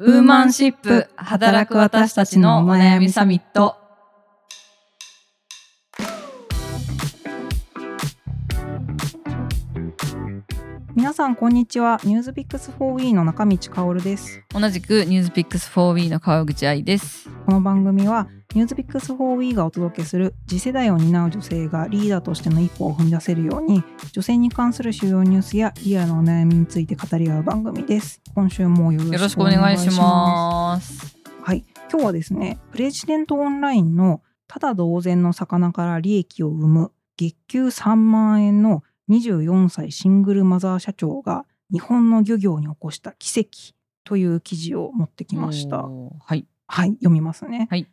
ウーマンシップ働く私たちのお悩みサミット。皆さんこんにちは。ニュースピックス 4E の中道香です。同じくニュースピックス 4W の川口愛です。この番組はニュースピックス 4E がお届けする次世代を担う女性がリーダーとしての一歩を踏み出せるように女性に関する主要ニュースやリアルなお悩みについて語り合う番組です。今週もよろしくお願いします。はい。今日はですねプレジデントオンラインのただ同然の魚から利益を生む月給3万円の24歳シングルマザー社長が日本の漁業に起こした奇跡という記事を持ってきました。はい、はい、読みますね。はい、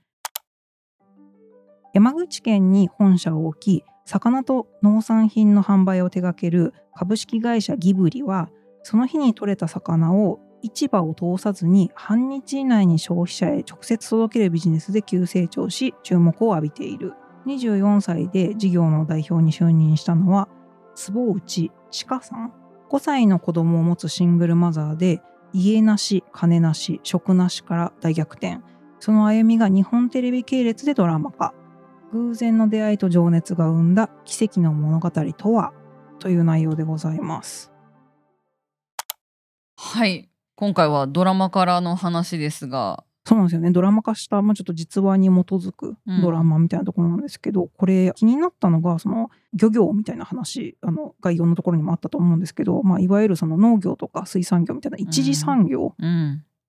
山口県に本社を置き、魚と農産品の販売を手掛ける株式会社ギブリは、その日に採れた魚を市場を通さずに半日以内に消費者へ直接届けるビジネスで急成長し注目を浴びている24歳で事業の代表に就任したのは坪内千佳さん。5歳の子供を持つシングルマザーで家なし金なし職なしから大逆転。その歩みが日本テレビ系列でドラマ化。偶然の出会いと情熱が生んだ奇跡の物語とは？という内容でございます。はい。今回はドラマからの話ですがそうなんですよね。ドラマ化した、まあ、ちょっと実話に基づくドラマみたいなところなんですけど、うん、これ気になったのがその漁業みたいな話あの概要のところにもあったと思うんですけど、まあ、いわゆるその農業とか水産業みたいな一次産業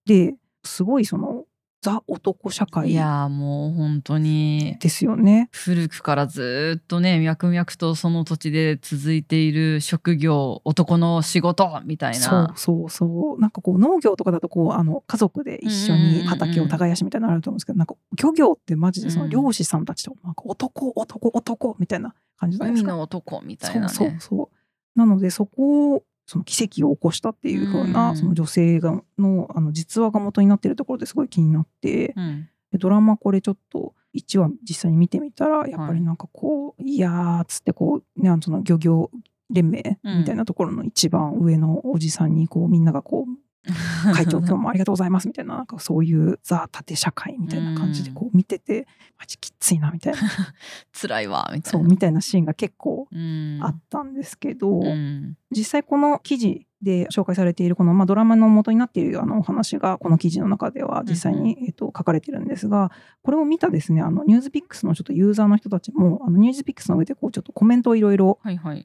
で、すごいそのザ男社会。いやもう本当に。ですよね。古くからずっとね脈々とその土地で続いている職業男の仕事みたいな。そうそうそう。なんかこう農業とかだとこうあの家族で一緒に畑を耕しみたいなのあると思うんですけど、なんか漁業ってマジでその漁師さんたちとなんか男男男みたいな感じじゃないですか？海の男みたいなね。そうそうそう。なのでそこをその奇跡を起こしたっていう風な、その女性がのあの実話が元になってるところですごい気になって、うん、ドラマこれちょっと1話実際に見てみたらやっぱりなんかこう、はい、いやーっつってこう、ね、その漁業連盟みたいなところの一番上のおじさんにこうみんながこう 会長今日もありがとうございますみたいななんかそういうザ縦社会みたいな感じでこう見ててマジきついなみたいな 辛いわみたいな。そうみたいなシーンが結構あったんですけど実際この記事で紹介されているこの、まあ、ドラマの元になっているあのお話がこの記事の中では実際に、えー、と書かれてるんですがこれを見たですねあのニュースピックスのちょっとユーザーの人たちもあのニュースピックスの上でこうちょっとコメントをいろいろ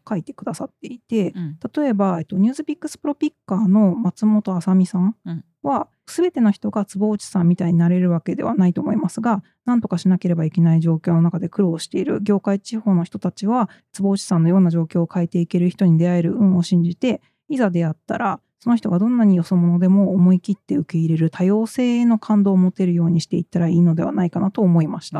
書いてくださっていて、例えば、えっと、ニュースピックスプロピッカーの松本あさみさんは、すべての人が坪内さんみたいになれるわけではないと思いますが、何とかしなければいけない状況の中で苦労している業界地方の人たちは、坪内さんのような状況を変えていける人に出会える運を信じて、いざ出会ったらその人がどんなによそ者でも思い切って受け入れる多様性への感動を持てるようにしていったらいいのではないかなと思いました。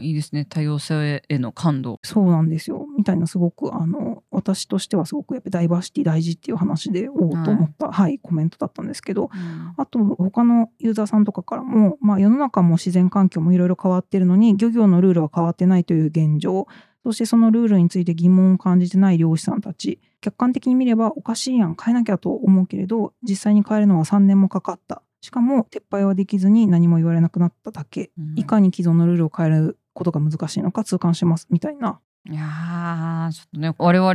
いいですね多様性への感動。そうなんですよみたいなすごくあの私としてはすごくやっぱダイバーシティ大事っていう話でおおと思った、はい、はい、コメントだったんですけど、うん、あと他のユーザーさんとかからも、まあ、世の中も自然環境もいろいろ変わってるのに漁業のルールは変わってないという現状そしてそのルールについて疑問を感じてない漁師さんたち客観的に見ればおかしいやん変えなきゃと思うけれど実際に変えるのは3年もかかった。しかも撤廃はできずに何も言われなくなっただけ、うん、いかに既存のルールを変えることが難しいのか痛感しますみたいな。いやちょっとね我々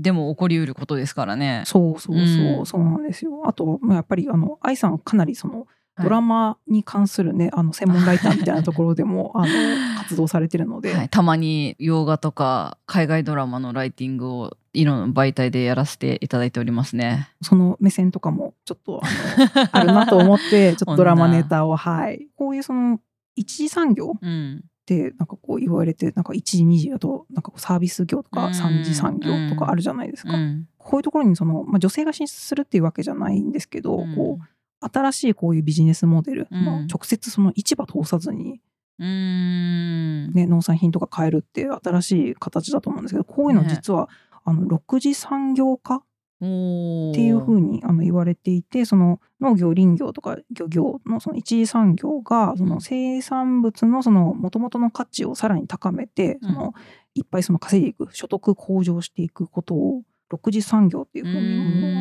でも起こりうることですからね。そうそうそう、うん、そうなんですよ。あとやっぱりあの愛さんかなりそのドラマに関するね、あの専門ライターみたいなところでも あの活動されてるので、はい、たまに洋画とか海外ドラマのライティングをいろんな媒体でやらせていただいておりますね。その目線とかもちょっとあのあるなと思って ちょっとドラマネタをはい。こういうその一次産業ってなんかこう言われてなんか一次二次だとなんかサービス業とか三次産業とかあるじゃないですか。うん、こういうところにその、まあ、女性が進出するっていうわけじゃないんですけど、うん、こう新しいこういうビジネスモデル、うん、直接その市場通さずに、ね、農産品とか買えるっていう新しい形だと思うんですけどこういうの実は、ね、あの6次産業化？っていうふうにあの言われていてその農業林業とか漁業のその一次産業がその生産物のその元々の価値をさらに高めて、そのいっぱいその稼いでいく所得向上していくことを6次産業っていうふうに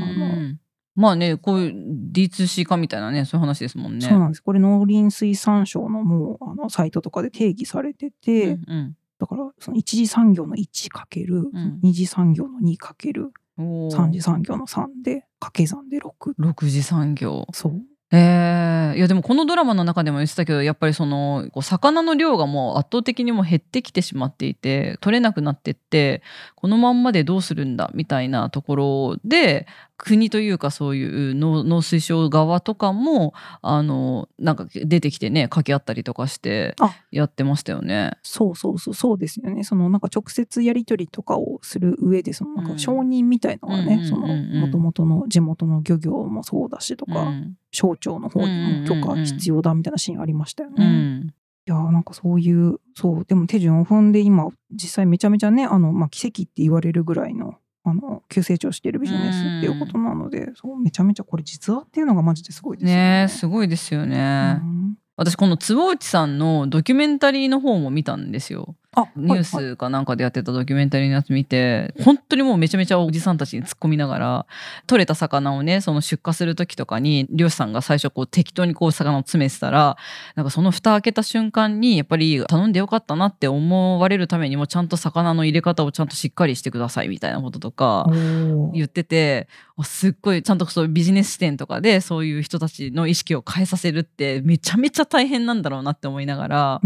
あのまあね、こういう D2C 化みたいなね、そういう話ですもんね。そうなんです。これ農林水産省のもうあのサイトとかで定義されてて、うんうん、だからその一次産業の1かける、二次産業の2かける、三次産業の3で掛け算で6。6次産業。そう。えー、いやでもこのドラマの中でも言ってたけどやっぱりそのこう魚の量がもう圧倒的にも減ってきてしまっていて取れなくなってってこのまんまでどうするんだみたいなところで国というかそういう農水省側とかもあのなんか出てきてね掛け合ったりとかしてやってましたよね。そうそうそうそうですよね。そのなんか直接やり取りとかをする上でそのなんか承認みたいのがね、その元々の地元の漁業もそうだしとか、うん、省庁の方にも許可必要だみたいなシーンありましたよね。うん、いやなんかそういうそうでも手順を踏んで今実際めちゃめちゃねあの、まあ、奇跡って言われるぐらいのあの急成長しているビジネスっていうことなので、そうめちゃめちゃこれ実話っていうのがマジですごいですね。ねすごいですよね。うん私この坪内さんのドキュメンタリーの方も見たんですよ。ニュースかなんかでやってたドキュメンタリーのやつ見て、本当にもうめちゃめちゃおじさんたちに突っ込みながら取れた魚をねその出荷する時とかに漁師さんが最初こう適当にこう魚を詰めてたらなんかその蓋開けた瞬間にやっぱり頼んでよかったなって思われるためにもちゃんと魚の入れ方をちゃんとしっかりしてくださいみたいなこととか言っててすっごいちゃんとそうビジネス視点とかでそういう人たちの意識を変えさせるってめちゃめちゃ大変なんだろうなって思いながら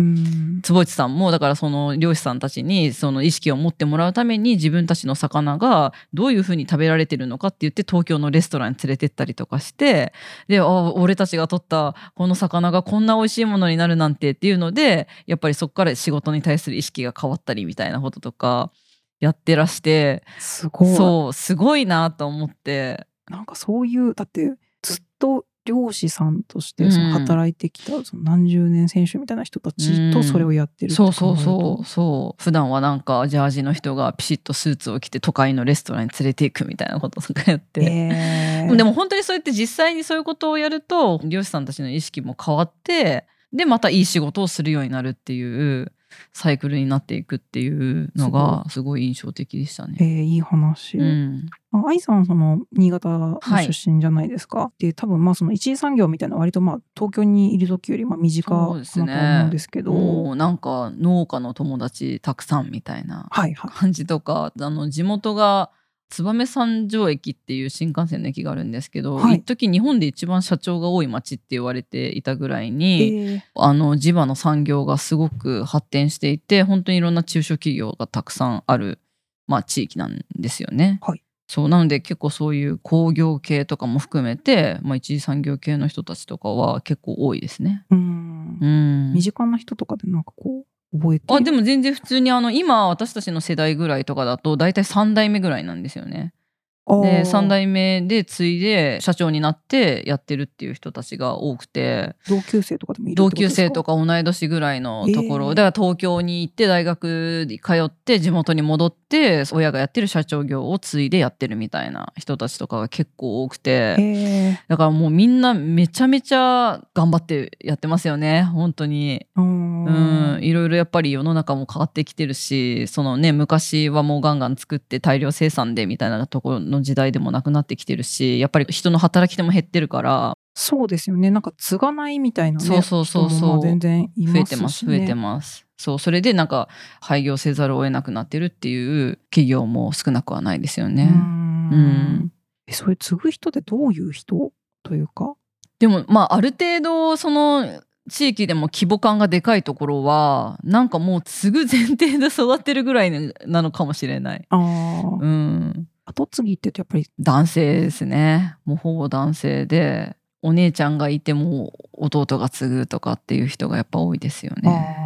坪内さんもだからその漁師さんたちにその意識を持ってもらうために自分たちの魚がどういうふうに食べられてるのかって言って東京のレストランに連れてったりとかしてであ俺たちが取ったこの魚がこんな美味しいものになるなんてっていうのでやっぱりそこから仕事に対する意識が変わったりみたいなこととかやってらしてすごい。そうすごいなと思って。なんかそういうだってずっと漁師さんとしてその働いてきたその何十年選手みたいな人たちとそれをやってる、うん、そうそうそうそう。普段はなんかジャージの人がピシッとスーツを着て都会のレストランに連れていくみたいなこととかやって、えー、でも本当にそうやって実際にそういうことをやると漁師さんたちの意識も変わってでまたいい仕事をするようになるっていうサイクルになっていくっていうのがすごい印象的でしたね。えー、いい話。うん、愛さんその新潟の出身じゃないですか？はい、で多分まあその一次産業みたいな割とまあ東京にいる時よりまあ身近かなと思うんですけど、ね、なんか農家の友達たくさんみたいな感じとか、はいはい、あの地元が燕三条駅っていう新幹線の駅があるんですけど、はい、一時日本で一番社長が多い町って言われていたぐらいに、えー、あの地場の産業がすごく発展していて本当にいろんな中小企業がたくさんある、まあ、地域なんですよね。はい、そうなので結構そういう工業系とかも含めて、まあ、一次産業系の人たちとかは結構多いですね。うん。うん。身近な人とかでなんかこう覚えてあでも全然普通にあの今私たちの世代ぐらいとかだと大体3代目ぐらいなんですよね。で3代目で継いで社長になってやってるっていう人たちが多くて。同級生とかでもいる同級生とか同い年ぐらいのところ、えー、だから東京に行って大学に通って地元に戻って親がやってる社長業を継いでやってるみたいな人たちとかが結構多くて、えー、だからもうみんなめちゃめちゃ頑張ってやってますよね。本当に。うん。いろいろやっぱり世の中も変わってきてるしそのね昔はもうガンガン作って大量生産でみたいなところの時代でもなくなってきてるしやっぱり人の働き手も減ってるから。そうですよね。なんか継がないみたいな、ね、そうそうそうそう。全然ね、増えてます増えてます。そうそれでなんか廃業せざるを得なくなってるっていう企業も少なくはないですよね。うん。えそれ継ぐ人ってどういう人というか？でもまあある程度その地域でも規模感がでかいところはなんかもう継ぐ前提で育ってるぐらいなのかもしれない。あうん、後継ぎってやっぱり男性ですね。もうほぼ男性でお姉ちゃんがいても弟が継ぐとかっていう人がやっぱ多いですよね。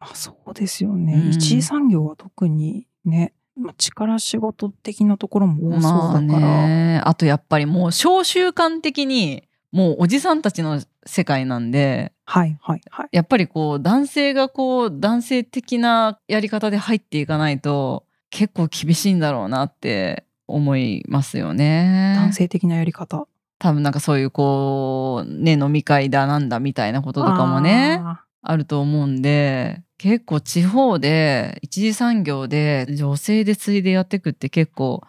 あそうですよね、うん、一次産業は特にねまあ、力仕事的なところも多そうだから、まあ、あとやっぱりもう小習慣的にもうおじさんたちの世界なんで、はいはいはい、やっぱりこう男性がこう男性的なやり方で入っていかないと結構厳しいんだろうなって思いますよね。男性的なやり方。多分なんかそういうこうね飲み会だなんだみたいなこととかもねあると思うんで結構地方で一次産業で女性で継いでやっていくって結構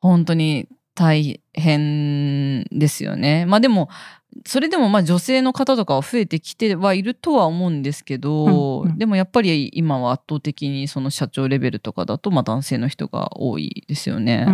本当に大変ですよね。まあでもそれでもまあ女性の方とかは増えてきてはいるとは思うんですけど、うんうん、でもやっぱり今は圧倒的にその社長レベルとかだとまあ男性の人が多いですよね。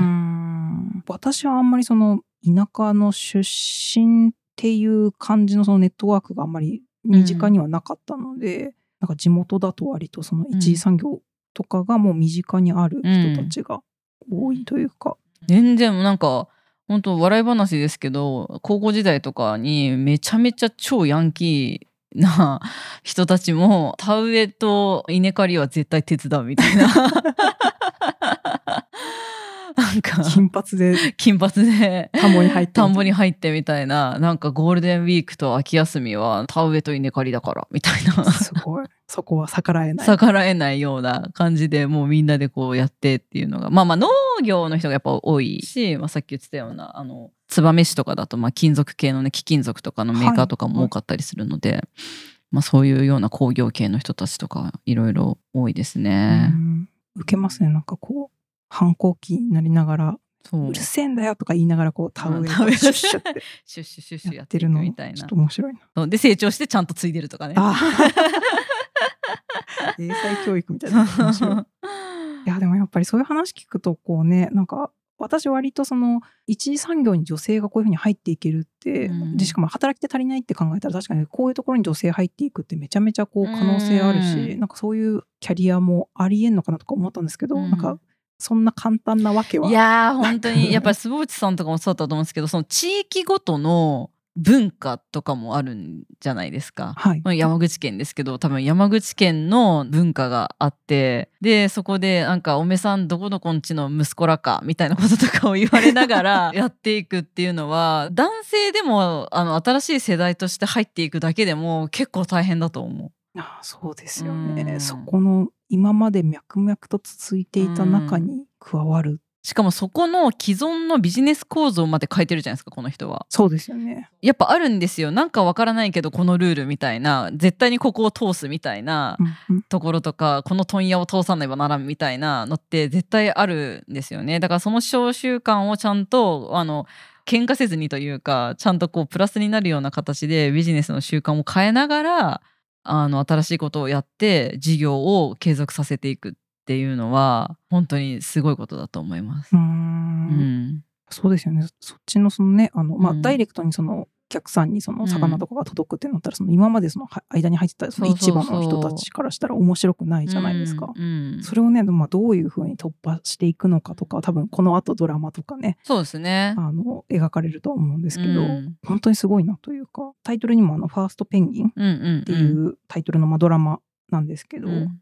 私はあんまりその田舎の出身っていう感じのそのネットワークがあんまり身近にはなかったので、うん、なんか地元だと割とその一次産業とかがもう身近にある人たちが多いというか。うん、全然なんか本当笑い話ですけど高校時代とかにめちゃめちゃ超ヤンキーな 人たちも田植えと稲刈りは絶対手伝うみたいな。なんか。金髪で。金髪で。田んぼに入って田んぼに入ってみたいな。なんかゴールデンウィークと秋休みは田植えと稲刈りだからみたいな。すごい。そこは逆らえない。逆らえないような感じでもうみんなでこうやってっていうのが。まあまあ農業の人がやっぱ多いし、まあ、さっき言ってたようなあの燕市とかだとまあ金属系のね貴金属とかのメーカーとかも多かったりするので、はいはい、まあ、そういうような工業系の人たちとかいろいろ多いですね。受けますね。なんかこう反抗期になりながらう。るせえんだよとか言いながらこう田植えシュッシュってシュッシュシュッシュやってるのみたいな。ちょっと面白いな。で成長してちゃんと継いでるとかね。英才教育みたいな面白い。いやでもやっぱりそういう話聞くとこうねなんか私割とその一次産業に女性がこういうふうに入っていけるって、うん、でしかも働き手足りないって考えたら確かにこういうところに女性入っていくってめちゃめちゃこう可能性あるし、うん、なんかそういうキャリアもありえんのかなとか思ったんですけど、うん、なんかそんな簡単なわけは？いやー本当にやっぱり坪内さんとかもそうだったと思うんですけどその地域ごとの文化とかもあるんじゃないですか、はい、山口県ですけど多分山口県の文化があってでそこでなんか「おめさんどこどこんちの息子らか」みたいなこととかを言われながら やっていくっていうのは男性でもあの新しい世代として入っていくだけでも結構大変だと思う。あそうですよね、そこの今まで脈々と続いていた中に加わる。しかもそこの既存のビジネス構造まで変えてるじゃないですかこの人は。そうですよね。やっぱあるんですよ。なんかわからないけどこのルールみたいな。絶対にここを通すみたいなところとか、うんうん、この問屋を通さねばならんみたいなのって絶対あるんですよね。だからその小習慣をちゃんとあの喧嘩せずにというかちゃんとこうプラスになるような形でビジネスの習慣を変えながらあの新しいことをやって事業を継続させていくっていうのは本当にすごいことだと思います。うん。うん。そうですよね。そっちのそのねあの、まあ、うん、ダイレクトにそのお客さんにその魚とかが届くってなったら、その今までその間に入ってたその市場の人たちからしたら面白くないじゃないですか。それをね、まあ、どういうふうに突破していくのかとか多分この後ドラマとかねそうですね。あの描かれるとは思うんですけど、うん、本当にすごいなというかタイトルにもあの「ファーストペンギン」っていうタイトルのまあドラマなんですけど、うん、なんか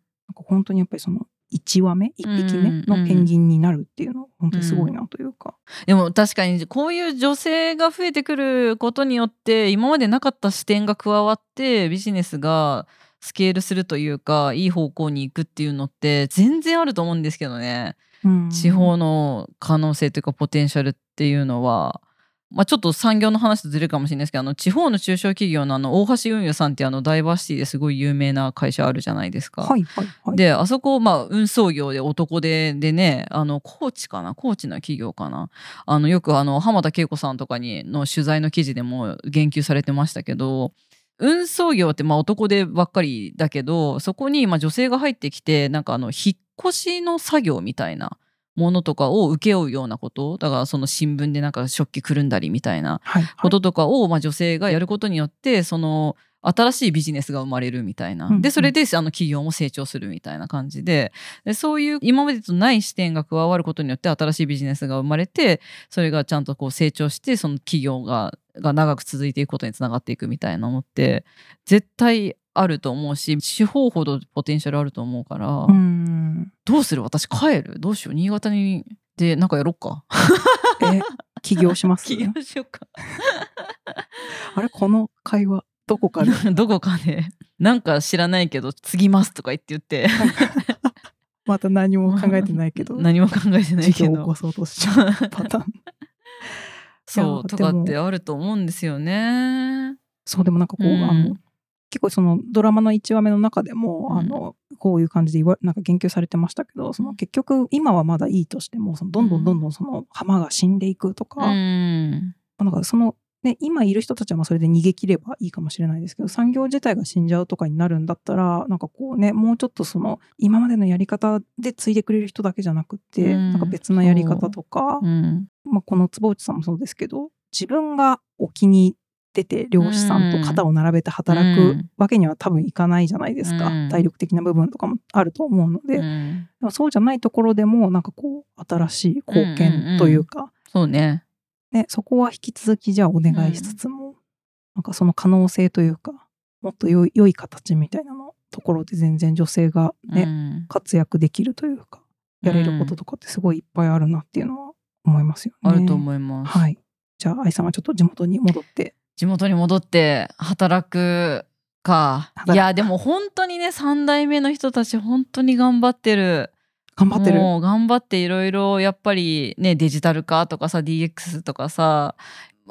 本当にやっぱりその1羽目1匹目のペンギンになるっていうのは本当にすごいなというか、うん、でも確かにこういう女性が増えてくることによって今までなかった視点が加わってビジネスがスケールするというかいい方向に行くっていうのって全然あると思うんですけどね、うん、地方の可能性というかポテンシャルっていうのはまあ、ちょっと産業の話とずれるかもしれないですけどあの地方の中小企業のあの大橋運輸さんってあのダイバーシティですごい有名な会社あるじゃないですか。はいはいはい、であそこ、まあ、運送業で男ででねあの高知かな高知の企業かなあのよくあの浜田恵子さんとかにの取材の記事でも言及されてましたけど運送業ってまあ男でばっかりだけどそこにまあ女性が入ってきてなんかあの引っ越しの作業みたいな。ものとかを請け負うようなことだからその新聞でなんか食器くるんだりみたいなこととかを、まあ、女性がやることによってその新しいビジネスが生まれるみたいな、でそれであの企業も成長するみたいな感じで。でそういう今までとない視点が加わることによって新しいビジネスが生まれてそれがちゃんとこう成長してその企業がが長く続いていくことにつながっていくみたいなのって絶対あると思うし地方ほどポテンシャルあると思うからうん。どうする？私帰る？どうしよう？新潟にでなんかやろっか。え起業します、起業しようか。あれ？この会話どこかで？どこかで。なんか知らないけど継ぎますとか言って言って。また何も考えてないけど。何も考えてないけど。起こそうとしちゃうパターン。そうとかってあると思うんですよね。そうでもなんかこう、うん、あの結構そのドラマの1話目の中でも、うん、あのこういう感じで言わなんか言及されてましたけどその結局今はまだいいとしてもそのどんどんどんどんその浜が死んでいくとか、うん、なんかそのね、今いる人たちはまあそれで逃げ切ればいいかもしれないですけど産業自体が死んじゃうとかになるんだったらなんかこうねもうちょっとその今までのやり方で継いでくれる人だけじゃなくて、うん、なんか別のやり方とか、う。ん、まあ、この坪内さんもそうですけど自分が沖に出て漁師さんと肩を並べて働くわけには多分いかないじゃないですか、うん、体力的な部分とかもあると思うので、うん、そうじゃないところでもなんかこう新しい貢献というか、うんうんうん、そうね。ねそこは引き続きじゃあお願いしつつも、なんかその可能性というかもっと良い良い形みたいなのところで全然女性がね、活躍できるというかやれることとかってすごいいっぱいあるなっていうのは思いますよね。あると思います。はい。じゃあ愛さんはちょっと地元に戻って地元に戻って働くか。いやでも本当にね3代目の人たち本当に頑張ってる。頑張ってる。もう頑張っていろいろやっぱりねデジタル化とかさ DX とかさ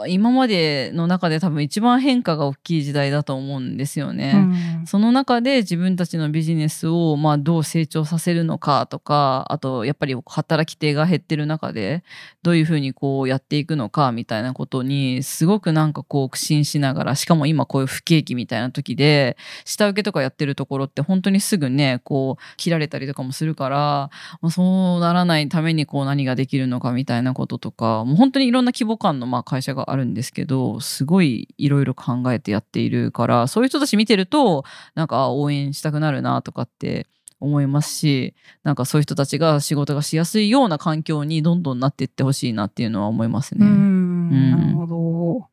今までの中で多分一番変化が大きい時代だと思うんですよね。うん、その中で自分たちのビジネスをまあどう成長させるのかとかあとやっぱり働き手が減ってる中でどういうふうにこうやっていくのかみたいなことにすごくなんかこう苦心しながらしかも今こういう不景気みたいな時で下請けとかやってるところって本当にすぐねこう切られたりとかもするから、まあ、そうならないためにこう何ができるのかみたいなこととかもう本当にいろんな規模感のまあ会社があるんですけどすごいいろいろ考えてやっているからそういう人たち見てるとなんか応援したくなるなとかって思いますしなんかそういう人たちが仕事がしやすいような環境にどんどんなっていってほしいなっていうのは思いますね。うんなるほど。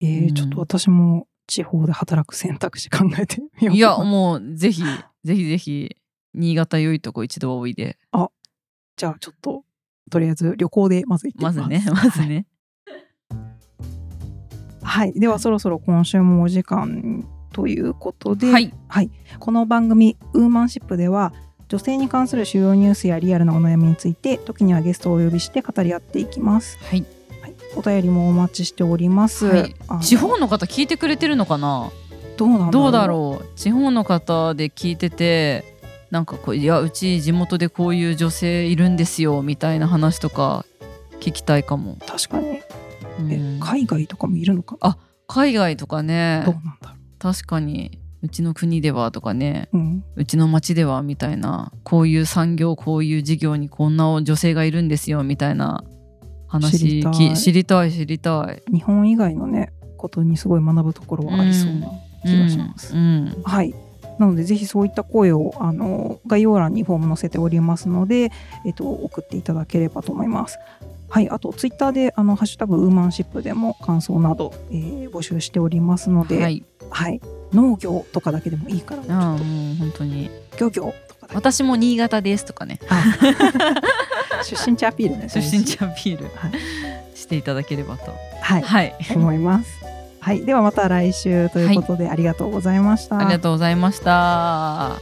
えー、ちょっと私も地方で働く選択肢考えてみよういやもうぜひぜひぜひ新潟良いとこ一度はおいで。あじゃあちょっととりあえず旅行でまず行ってみます。まずねまずね。はい、ではそろそろ今週もお時間ということで、はい、はい、この番組「ウーマンシップ」では女性に関する主要ニュースやリアルなお悩みについて時にはゲストをお呼びして語り合っていきます。はい、はい、お便りもお待ちしております、はい、地方の方聞いてくれてるのかな？どうなんどうだろう？地方の方で聞いててなんかこういやうち地元でこういう女性いるんですよみたいな話とか聞きたいかも。確かに。え海外とかもいるのか？あ海外とかね。どうなんだろう。確かにうちの国ではとかね、うん、うちの町ではみたいなこういう産業こういう事業にこんな女性がいるんですよみたいな話知りたい。知りたい知りたい。日本以外のねことにすごい学ぶところはありそうな気がします、うん。うん、はい。なのでぜひそういった声をあの概要欄にフォーム載せておりますので、えっと、送っていただければと思います。はい、あとツイッターであのハッシュタグウーマンシップでも感想など、えー、募集しておりますので、はい、はい、農業とかだけでもいいからあもう本当に。漁業とか私も新潟ですとかね。出身地アピールね 出身地アピール、はい、していただければと。はい、はい、思います。はい。ではまた来週ということで、ありがとうございました。ありがとうございました